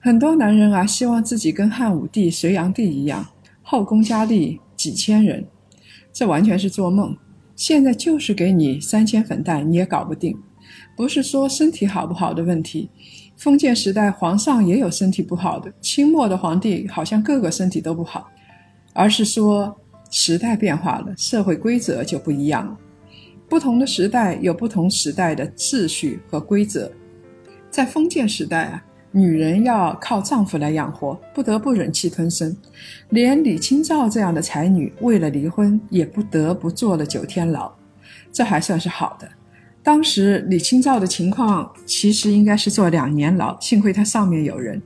很多男人啊，希望自己跟汉武帝、隋炀帝一样，后宫佳丽几千人，这完全是做梦。现在就是给你三千粉黛，你也搞不定。不是说身体好不好的问题，封建时代皇上也有身体不好的，清末的皇帝好像个个身体都不好，而是说时代变化了，社会规则就不一样了。不同的时代有不同时代的秩序和规则。在封建时代啊，女人要靠丈夫来养活，不得不忍气吞声。连李清照这样的才女，为了离婚也不得不坐了九天牢。这还算是好的。当时李清照的情况其实应该是坐两年牢，幸亏她上面有人。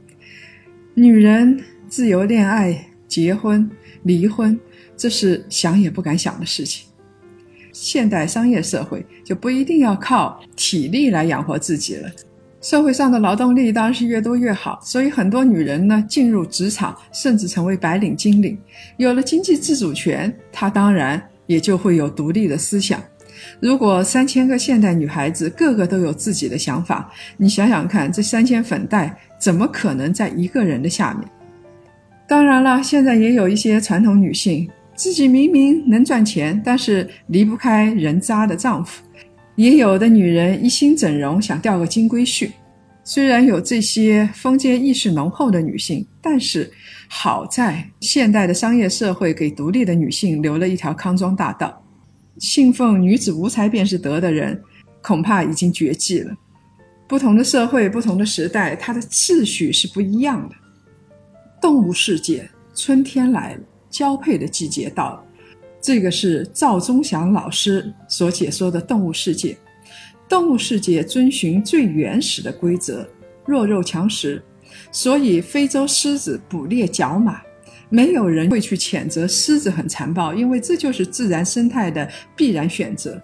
女人自由恋爱、结婚、离婚，这是想也不敢想的事情。现代商业社会就不一定要靠体力来养活自己了，社会上的劳动力当然是越多越好。所以很多女人呢进入职场，甚至成为白领、金领，有了经济自主权，她当然也就会有独立的思想。如果三千个现代女孩子个个都有自己的想法，你想想看，这三千粉黛怎么可能在一个人的下面？当然了，现在也有一些传统女性。自己明明能赚钱，但是离不开人渣的丈夫；也有的女人一心整容，想钓个金龟婿。虽然有这些封建意识浓厚的女性，但是好在现代的商业社会给独立的女性留了一条康庄大道。信奉女子无才便是德的人，恐怕已经绝迹了。不同的社会，不同的时代，它的秩序是不一样的。动物世界，春天来了。交配的季节到了，这个是赵忠祥老师所解说的动物世界。动物世界遵循最原始的规则，弱肉强食，所以非洲狮子捕猎角马，没有人会去谴责狮子很残暴，因为这就是自然生态的必然选择。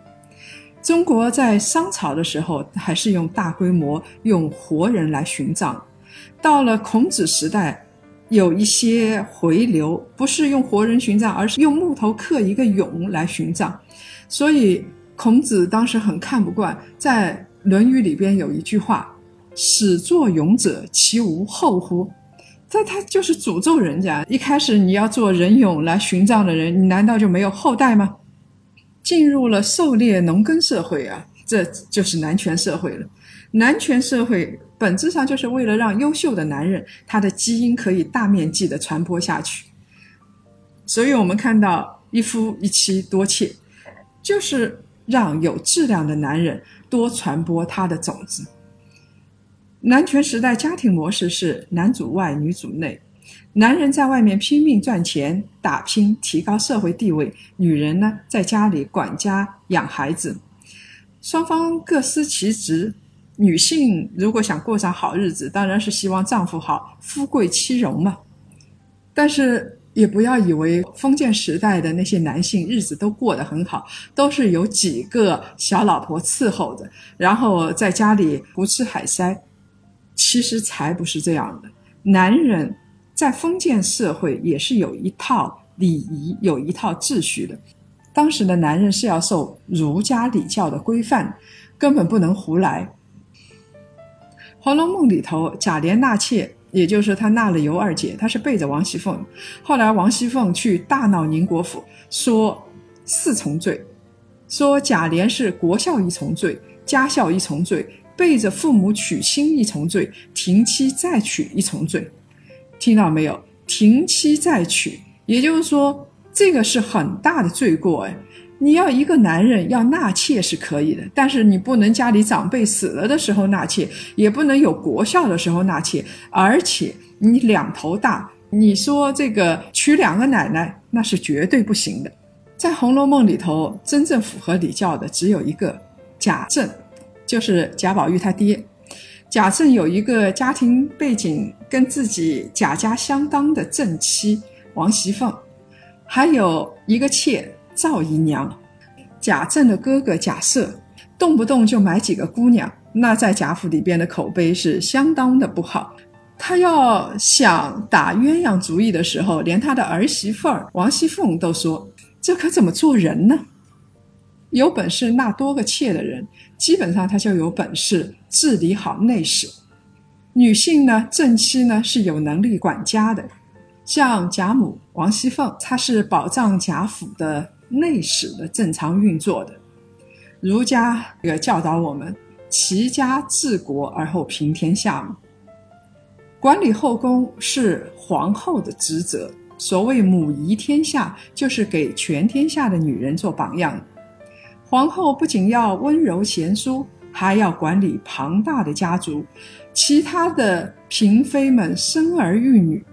中国在商朝的时候还是用大规模用活人来殉葬，到了孔子时代。有一些回流，不是用活人殉葬，而是用木头刻一个俑来殉葬。所以孔子当时很看不惯，在《论语》里边有一句话：“始作俑者，其无后乎？”这他就是诅咒人家。一开始你要做人俑来殉葬的人，你难道就没有后代吗？进入了狩猎农耕社会啊，这就是男权社会了。男权社会。本质上就是为了让优秀的男人他的基因可以大面积的传播下去，所以我们看到一夫一妻多妾，就是让有质量的男人多传播他的种子。男权时代家庭模式是男主外女主内，男人在外面拼命赚钱打拼提高社会地位，女人呢在家里管家养孩子，双方各司其职。女性如果想过上好日子，当然是希望丈夫好，夫贵妻荣嘛。但是也不要以为封建时代的那些男性日子都过得很好，都是有几个小老婆伺候着，然后在家里胡吃海塞。其实才不是这样的。男人在封建社会也是有一套礼仪、有一套秩序的。当时的男人是要受儒家礼教的规范，根本不能胡来。《红楼梦》里头，贾琏纳妾，也就是他纳了尤二姐，他是背着王熙凤。后来王熙凤去大闹宁国府，说四重罪，说贾琏是国孝一重罪，家孝一重罪，背着父母娶亲一重罪，停妻再娶一重罪。听到没有？停妻再娶，也就是说，这个是很大的罪过哎。你要一个男人要纳妾是可以的，但是你不能家里长辈死了的时候纳妾，也不能有国孝的时候纳妾，而且你两头大，你说这个娶两个奶奶那是绝对不行的。在《红楼梦》里头，真正符合礼教的只有一个贾政，就是贾宝玉他爹。贾政有一个家庭背景跟自己贾家相当的正妻王熙凤，还有一个妾赵姨娘。贾政的哥哥贾赦动不动就买几个姑娘，那在贾府里边的口碑是相当的不好。他要想打鸳鸯主意的时候，连他的儿媳妇儿王熙凤都说：“这可怎么做人呢？”有本事纳多个妾的人，基本上他就有本事治理好内史。女性呢，正妻呢是有能力管家的，像贾母、王熙凤，她是保障贾府的内史的正常运作的。儒家这个教导我们，齐家治国而后平天下嘛。管理后宫是皇后的职责。所谓母仪天下，就是给全天下的女人做榜样。皇后不仅要温柔贤淑，还要管理庞大的家族。其他的嫔妃们生儿育女，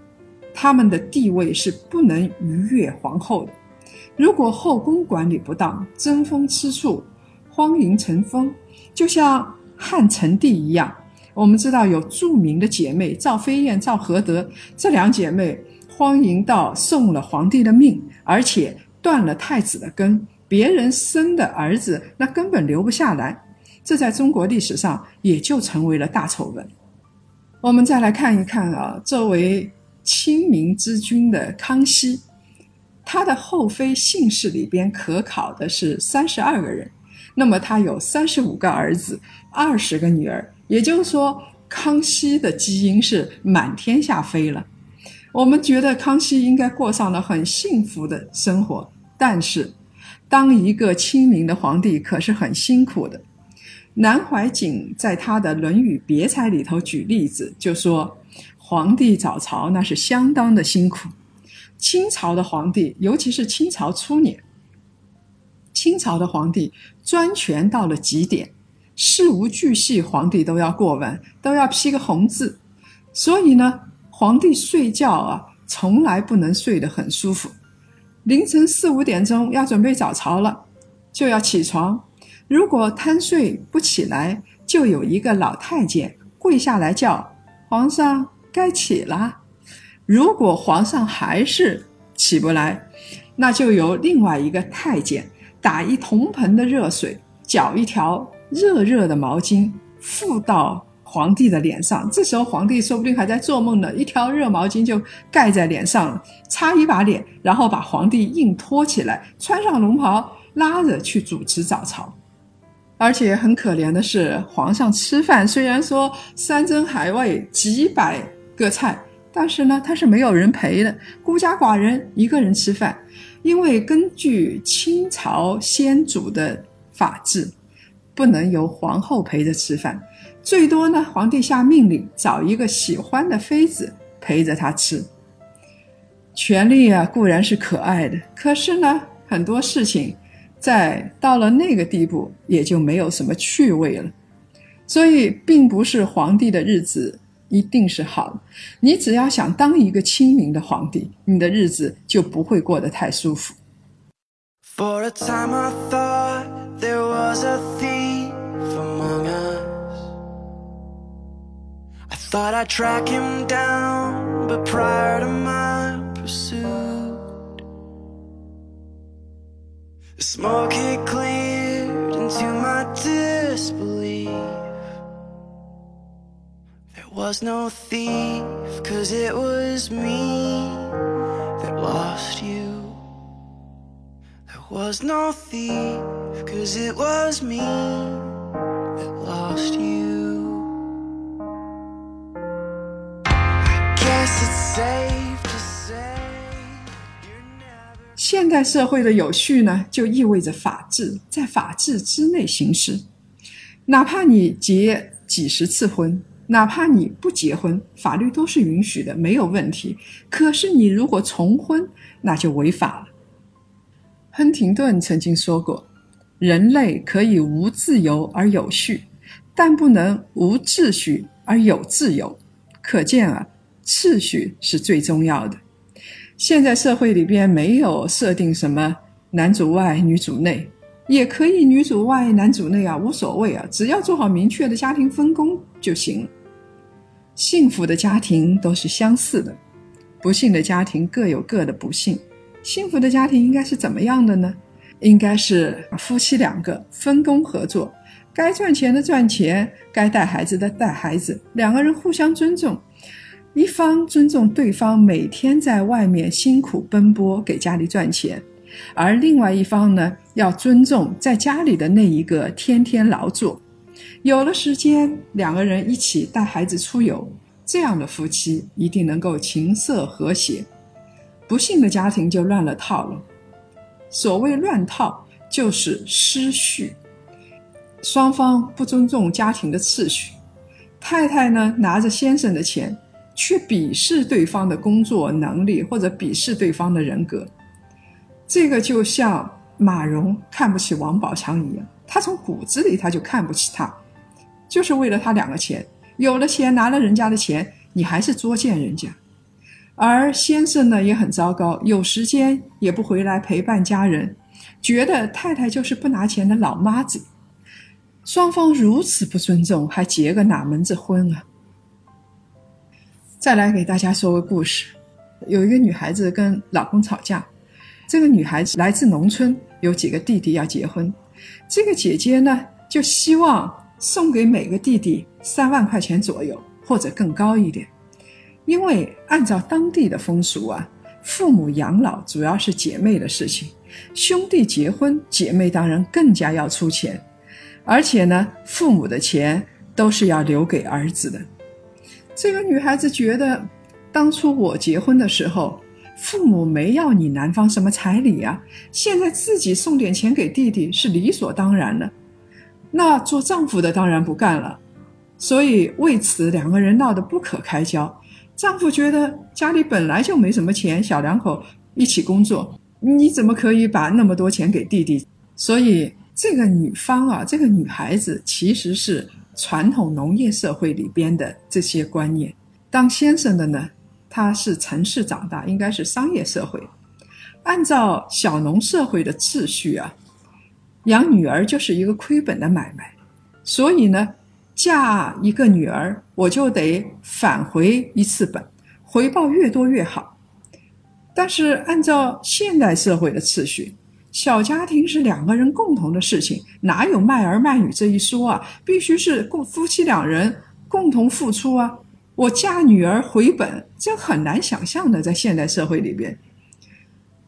他们的地位是不能逾越皇后的。如果后宫管理不当，争风吃醋，荒淫成风，就像汉成帝一样。我们知道有著名的姐妹赵飞燕、赵合德这两姐妹，荒淫到送了皇帝的命，而且断了太子的根。别人生的儿子，那根本留不下来，这在中国历史上也就成为了大丑闻。我们再来看一看啊，作为清明之君的康熙，他的后妃姓氏里边可考的是三十二个人，那么他有三十五个儿子，二十个女儿，也就是说，康熙的基因是满天下飞了。我们觉得康熙应该过上了很幸福的生活，但是。当一个清明的皇帝可是很辛苦的。南怀瑾在他的《论语别裁》里头举例子，就说皇帝早朝那是相当的辛苦。清朝的皇帝，尤其是清朝初年，清朝的皇帝专权到了极点，事无巨细，皇帝都要过问，都要批个红字。所以呢，皇帝睡觉啊，从来不能睡得很舒服。凌晨四五点钟要准备早朝了，就要起床。如果贪睡不起来，就有一个老太监跪下来叫皇上该起了。如果皇上还是起不来，那就由另外一个太监打一铜盆的热水，搅一条热热的毛巾，敷到。皇帝的脸上，这时候皇帝说不定还在做梦呢。一条热毛巾就盖在脸上，擦一把脸，然后把皇帝硬拖起来，穿上龙袍，拉着去主持早朝。而且很可怜的是，皇上吃饭虽然说山珍海味几百个菜，但是呢，他是没有人陪的，孤家寡人一个人吃饭。因为根据清朝先祖的法制，不能由皇后陪着吃饭。最多呢，皇帝下命令找一个喜欢的妃子陪着他吃。权力啊固然是可爱的，可是呢，很多事情在到了那个地步也就没有什么趣味了。所以，并不是皇帝的日子一定是好的。你只要想当一个清明的皇帝，你的日子就不会过得太舒服。For a time I thought there was a thief among us. Thought I'd track him down, but prior to my pursuit, the smoke had cleared into my disbelief. There was no thief, cause it was me that lost you. There was no thief, cause it was me that lost you. 现代社会的有序呢，就意味着法治在法治之内行事。哪怕你结几十次婚，哪怕你不结婚，法律都是允许的，没有问题。可是你如果重婚，那就违法了。亨廷顿曾经说过：“人类可以无自由而有序，但不能无秩序而有自由。”可见啊。秩序是最重要的。现在社会里边没有设定什么男主外女主内，也可以女主外男主内啊，无所谓啊，只要做好明确的家庭分工就行了。幸福的家庭都是相似的，不幸的家庭各有各的不幸。幸福的家庭应该是怎么样的呢？应该是夫妻两个分工合作，该赚钱的赚钱，该带孩子的带孩子，两个人互相尊重，一方尊重对方每天在外面辛苦奔波给家里赚钱。而另外一方呢，要尊重在家里的那一个天天劳作，有了时间，两个人一起带孩子出游，这样的夫妻一定能够琴瑟和谐。不幸的家庭就乱了套了。所谓乱套，就是失序，双方不尊重家庭的次序。太太呢，拿着先生的钱，却鄙视对方的工作能力，或者鄙视对方的人格。这个就像马蓉看不起王宝强一样，他从骨子里他就看不起他，就是为了他两个钱，有了钱拿了人家的钱，你还是作践人家。而先生呢也很糟糕，有时间也不回来陪伴家人，觉得太太就是不拿钱的老妈子。双方如此不尊重，还结个哪门子婚啊？再来给大家说个故事，有一个女孩子跟老公吵架。这个女孩子来自农村，有几个弟弟要结婚。这个姐姐呢，就希望送给每个弟弟三万块钱左右，或者更高一点。因为按照当地的风俗啊，父母养老主要是姐妹的事情，兄弟结婚，姐妹当然更加要出钱。而且呢，父母的钱都是要留给儿子的。这个女孩子觉得，当初我结婚的时候。父母没要你男方什么彩礼啊，现在自己送点钱给弟弟是理所当然的。那做丈夫的当然不干了，所以为此两个人闹得不可开交。丈夫觉得家里本来就没什么钱，小两口一起工作，你怎么可以把那么多钱给弟弟？所以这个女方啊，这个女孩子其实是传统农业社会里边的这些观念。当先生的呢？他是城市长大，应该是商业社会。按照小农社会的秩序啊，养女儿就是一个亏本的买卖，所以呢，嫁一个女儿，我就得返回一次本，回报越多越好。但是按照现代社会的次序，小家庭是两个人共同的事情，哪有卖儿卖女这一说啊？必须是共夫妻两人共同付出啊。我嫁女儿回本，这很难想象的，在现代社会里边，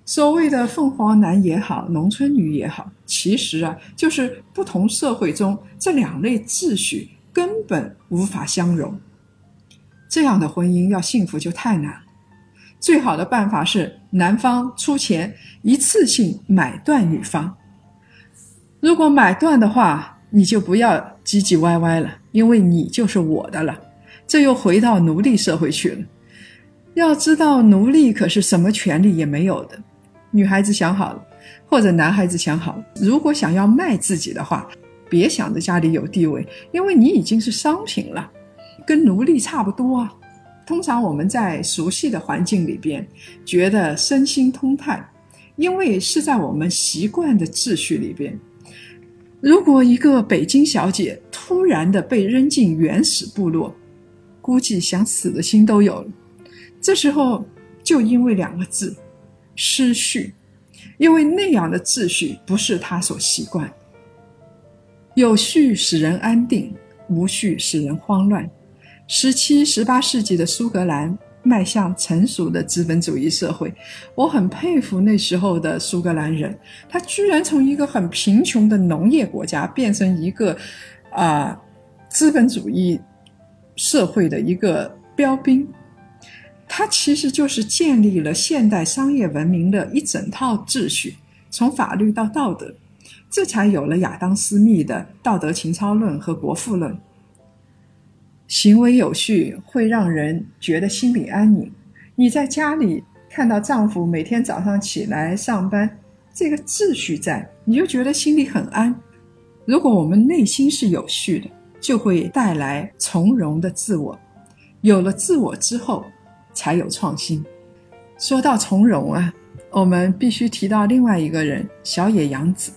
所谓的凤凰男也好，农村女也好，其实啊，就是不同社会中这两类秩序根本无法相容。这样的婚姻要幸福就太难了。最好的办法是男方出钱一次性买断女方。如果买断的话，你就不要唧唧歪歪了，因为你就是我的了。这又回到奴隶社会去了。要知道，奴隶可是什么权利也没有的。女孩子想好了，或者男孩子想好了，如果想要卖自己的话，别想着家里有地位，因为你已经是商品了，跟奴隶差不多啊。通常我们在熟悉的环境里边，觉得身心通泰，因为是在我们习惯的秩序里边。如果一个北京小姐突然的被扔进原始部落，估计想死的心都有了，这时候就因为两个字，失序，因为那样的秩序不是他所习惯。有序使人安定，无序使人慌乱。十七、十八世纪的苏格兰迈向成熟的资本主义社会，我很佩服那时候的苏格兰人，他居然从一个很贫穷的农业国家变成一个啊资本主义。社会的一个标兵，它其实就是建立了现代商业文明的一整套秩序，从法律到道德，这才有了亚当·斯密的道德情操论和国富论。行为有序会让人觉得心里安宁。你在家里看到丈夫每天早上起来上班，这个秩序在，你就觉得心里很安。如果我们内心是有序的。就会带来从容的自我，有了自我之后，才有创新。说到从容啊，我们必须提到另外一个人——小野洋子。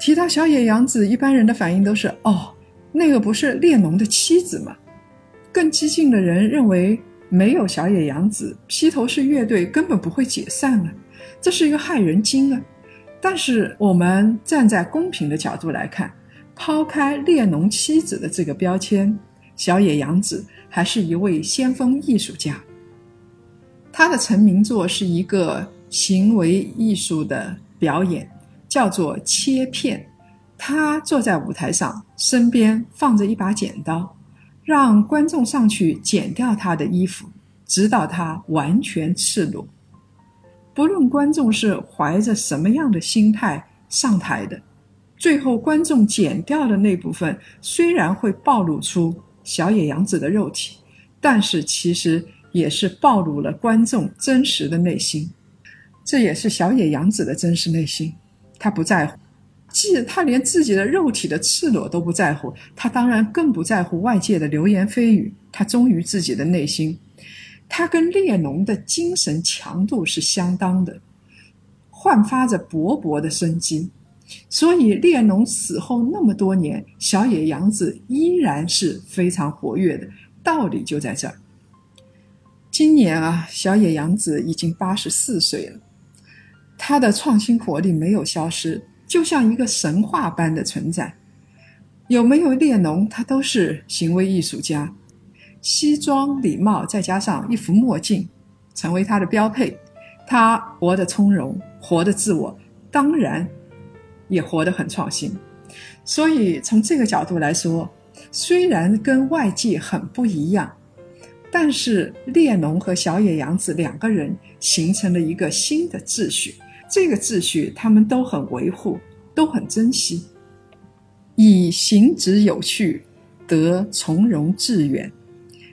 提到小野洋子，一般人的反应都是：哦，那个不是列侬的妻子吗？更激进的人认为，没有小野洋子，披头士乐队根本不会解散啊，这是一个害人精啊！但是我们站在公平的角度来看，抛开列侬妻子的这个标签，小野洋子还是一位先锋艺术家。他的成名作是一个行为艺术的表演。叫做切片，他坐在舞台上，身边放着一把剪刀，让观众上去剪掉他的衣服，直到他完全赤裸。不论观众是怀着什么样的心态上台的，最后观众剪掉的那部分虽然会暴露出小野洋子的肉体，但是其实也是暴露了观众真实的内心，这也是小野洋子的真实内心。他不在乎，既他连自己的肉体的赤裸都不在乎，他当然更不在乎外界的流言蜚语。他忠于自己的内心，他跟列侬的精神强度是相当的，焕发着勃勃的生机。所以列侬死后那么多年，小野洋子依然是非常活跃的。道理就在这儿。今年啊，小野洋子已经八十四岁了。他的创新活力没有消失，就像一个神话般的存在。有没有列侬，他都是行为艺术家。西装礼帽再加上一副墨镜，成为他的标配。他活得从容，活得自我，当然也活得很创新。所以从这个角度来说，虽然跟外界很不一样，但是列侬和小野洋子两个人形成了一个新的秩序。这个秩序，他们都很维护，都很珍惜。以行止有序，得从容致远。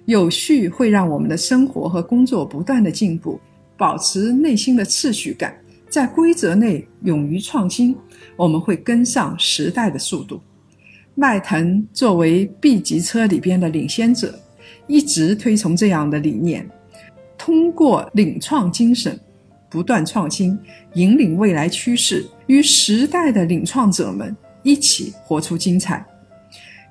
有序会让我们的生活和工作不断的进步，保持内心的秩序感，在规则内勇于创新。我们会跟上时代的速度。迈腾作为 B 级车里边的领先者，一直推崇这样的理念，通过领创精神。不断创新，引领未来趋势，与时代的领创者们一起活出精彩。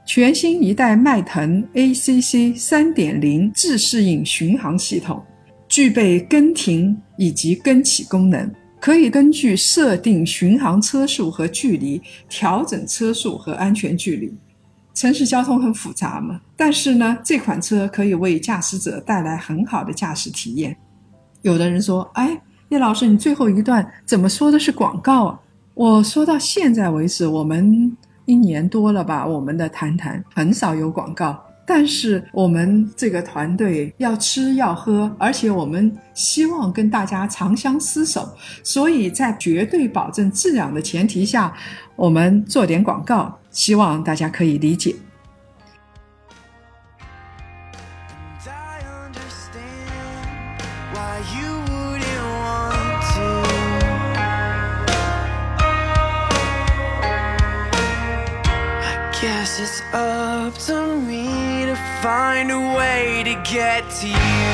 全新一代迈腾 ACC 三点零自适应巡航系统，具备跟停以及跟起功能，可以根据设定巡航车速和距离，调整车速和安全距离。城市交通很复杂嘛，但是呢，这款车可以为驾驶者带来很好的驾驶体验。有的人说：“哎。”叶老师，你最后一段怎么说的是广告啊？我说到现在为止，我们一年多了吧，我们的谈谈很少有广告。但是我们这个团队要吃要喝，而且我们希望跟大家长相厮守，所以在绝对保证质量的前提下，我们做点广告，希望大家可以理解。it's up to me to find a way to get to you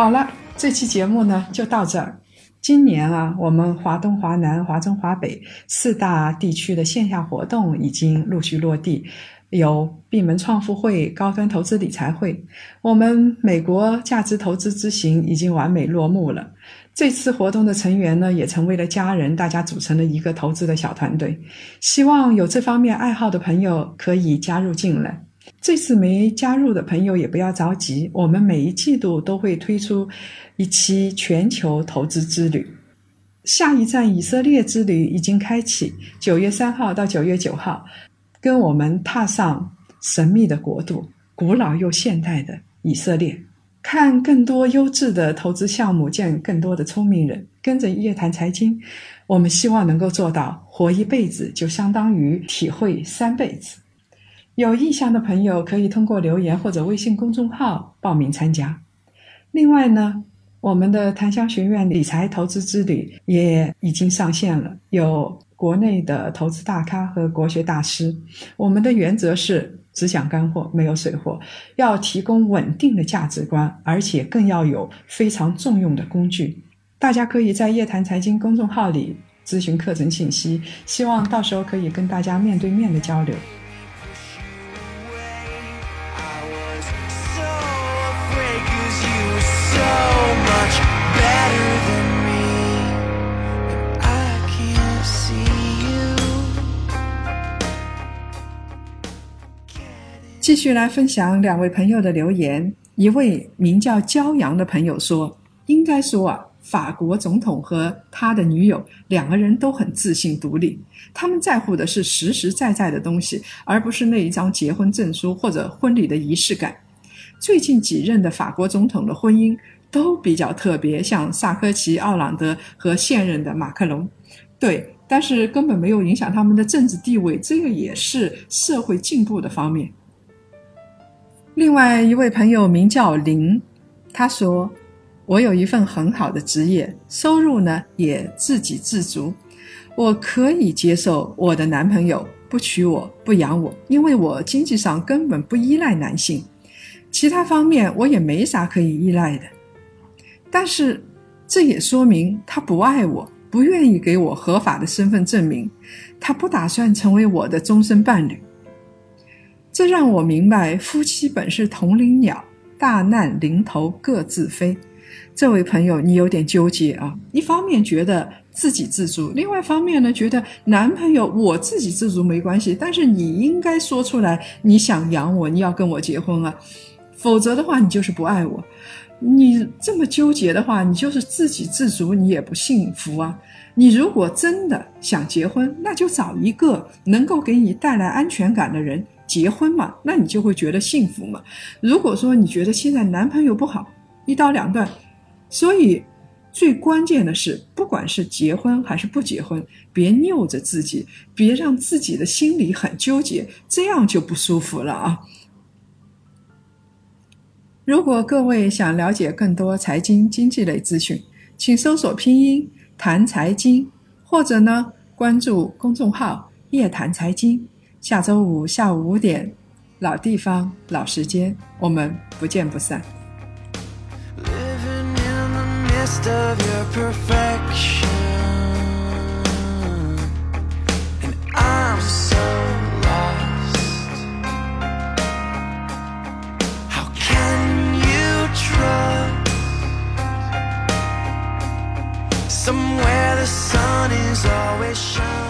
好了，这期节目呢就到这儿。今年啊，我们华东、华南、华中、华北四大地区的线下活动已经陆续落地，有闭门创富会、高端投资理财会。我们美国价值投资之行已经完美落幕了。这次活动的成员呢，也成为了家人，大家组成了一个投资的小团队。希望有这方面爱好的朋友可以加入进来。这次没加入的朋友也不要着急，我们每一季度都会推出一期全球投资之旅。下一站以色列之旅已经开启，九月三号到九月九号，跟我们踏上神秘的国度，古老又现代的以色列，看更多优质的投资项目，见更多的聪明人。跟着夜谈财经，我们希望能够做到活一辈子，就相当于体会三辈子。有意向的朋友可以通过留言或者微信公众号报名参加。另外呢，我们的檀香学院理财投资之旅也已经上线了，有国内的投资大咖和国学大师。我们的原则是只讲干货，没有水货，要提供稳定的价值观，而且更要有非常重用的工具。大家可以在夜谈财经公众号里咨询课程信息，希望到时候可以跟大家面对面的交流。继续来分享两位朋友的留言。一位名叫骄阳的朋友说：“应该说啊，法国总统和他的女友两个人都很自信独立，他们在乎的是实实在在的东西，而不是那一张结婚证书或者婚礼的仪式感。最近几任的法国总统的婚姻都比较特别，像萨科齐、奥朗德和现任的马克龙，对，但是根本没有影响他们的政治地位，这个也是社会进步的方面。”另外一位朋友名叫林，他说：“我有一份很好的职业，收入呢也自给自足，我可以接受我的男朋友不娶我不养我，因为我经济上根本不依赖男性，其他方面我也没啥可以依赖的。但是这也说明他不爱我，不愿意给我合法的身份证明，他不打算成为我的终身伴侣。”这让我明白，夫妻本是同林鸟，大难临头各自飞。这位朋友，你有点纠结啊！一方面觉得自给自足，另外一方面呢，觉得男朋友我自给自足没关系，但是你应该说出来，你想养我，你要跟我结婚啊，否则的话，你就是不爱我。你这么纠结的话，你就是自给自足，你也不幸福啊。你如果真的想结婚，那就找一个能够给你带来安全感的人。结婚嘛，那你就会觉得幸福嘛。如果说你觉得现在男朋友不好，一刀两断。所以最关键的是，不管是结婚还是不结婚，别拗着自己，别让自己的心里很纠结，这样就不舒服了啊。如果各位想了解更多财经经济类资讯，请搜索拼音谈财经，或者呢关注公众号夜谈财经。下周五下午五点，老地方老时间，我们不见不散。Somewhere the sun is always shining.